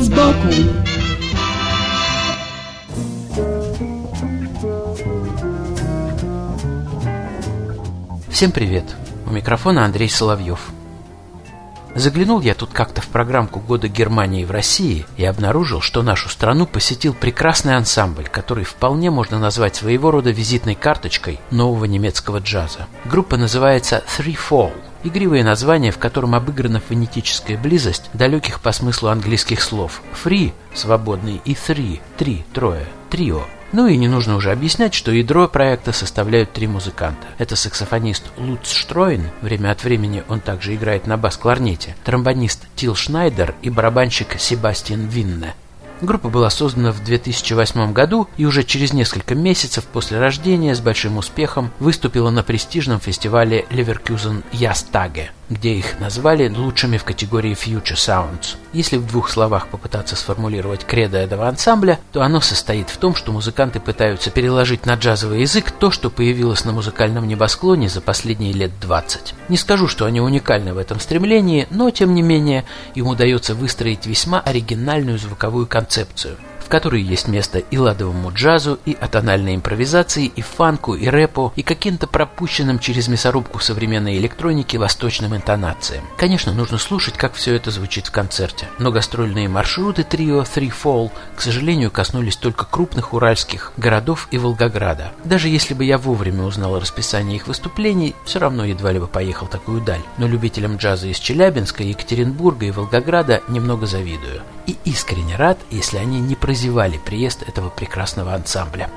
Вид сбоку Всем привет! У микрофона Андрей Соловьев. Заглянул я тут как-то в программку «Года Германии в России» и обнаружил, что нашу страну посетил прекрасный ансамбль, который вполне можно назвать своего рода визитной карточкой нового немецкого джаза. Группа называется «Three Fall», Игривое название, в котором обыграна фонетическая близость далеких по смыслу английских слов «free» – «свободный» и «three» – «три», «трое», «трио». Ну и не нужно уже объяснять, что ядро проекта составляют три музыканта. Это саксофонист Луц Штройн, время от времени он также играет на бас-кларнете, тромбонист Тил Шнайдер и барабанщик Себастьян Винне. Группа была создана в 2008 году и уже через несколько месяцев после рождения с большим успехом выступила на престижном фестивале Leverkusen Ястаге, где их назвали лучшими в категории Future Sounds. Если в двух словах попытаться сформулировать кредо этого ансамбля, то оно состоит в том, что музыканты пытаются переложить на джазовый язык то, что появилось на музыкальном небосклоне за последние лет 20. Не скажу, что они уникальны в этом стремлении, но, тем не менее, им удается выстроить весьма оригинальную звуковую концепцию – концепцию которой есть место и ладовому джазу, и атональной импровизации, и фанку, и рэпу, и каким-то пропущенным через мясорубку современной электроники восточным интонациям. Конечно, нужно слушать, как все это звучит в концерте. Но гастрольные маршруты трио Three Fall, к сожалению, коснулись только крупных уральских городов и Волгограда. Даже если бы я вовремя узнал расписание их выступлений, все равно едва ли бы поехал такую даль. Но любителям джаза из Челябинска, Екатеринбурга и Волгограда немного завидую и искренне рад, если они не прозевали приезд этого прекрасного ансамбля.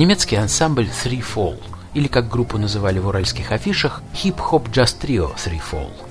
Немецкий ансамбль Three Fall, или как группу называли в уральских афишах, Hop Jazz Trio Three Fall.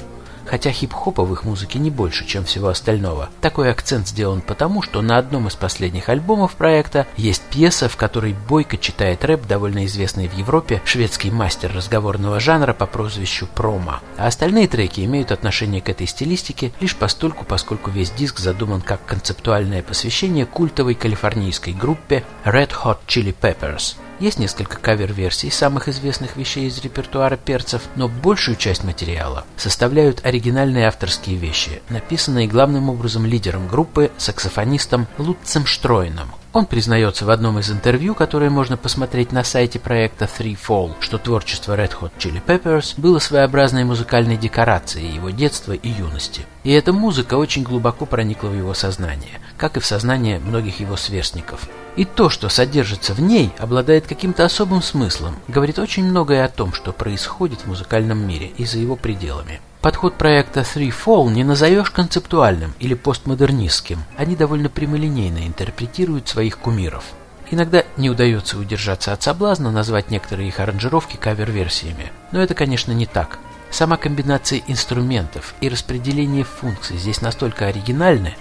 Хотя хип-хопа в их музыке не больше, чем всего остального. Такой акцент сделан потому, что на одном из последних альбомов проекта есть пьеса, в которой Бойко читает рэп, довольно известный в Европе, шведский мастер разговорного жанра по прозвищу Прома. А остальные треки имеют отношение к этой стилистике лишь постольку, поскольку весь диск задуман как концептуальное посвящение культовой калифорнийской группе Red Hot Chili Peppers – есть несколько кавер-версий самых известных вещей из репертуара перцев, но большую часть материала составляют оригинальные авторские вещи, написанные главным образом лидером группы, саксофонистом Лутцем Штройном. Он признается в одном из интервью, которое можно посмотреть на сайте проекта Three Fall, что творчество Red Hot Chili Peppers было своеобразной музыкальной декорацией его детства и юности. И эта музыка очень глубоко проникла в его сознание, как и в сознание многих его сверстников. И то, что содержится в ней, обладает каким-то особым смыслом, говорит очень многое о том, что происходит в музыкальном мире и за его пределами. Подход проекта Three Fall не назовешь концептуальным или постмодернистским. Они довольно прямолинейно интерпретируют своих кумиров. Иногда не удается удержаться от соблазна назвать некоторые их аранжировки кавер-версиями. Но это, конечно, не так. Сама комбинация инструментов и распределение функций здесь настолько оригинальны,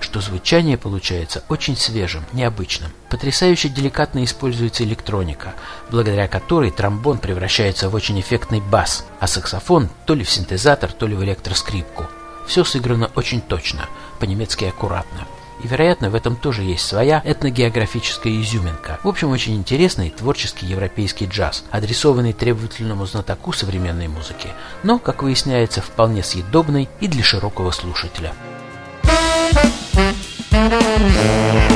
что звучание получается очень свежим, необычным. Потрясающе деликатно используется электроника, благодаря которой тромбон превращается в очень эффектный бас, а саксофон то ли в синтезатор, то ли в электроскрипку. Все сыграно очень точно, по-немецки аккуратно. И, вероятно, в этом тоже есть своя этногеографическая изюминка. В общем, очень интересный творческий европейский джаз, адресованный требовательному знатоку современной музыки, но, как выясняется, вполне съедобный и для широкого слушателя. Thank.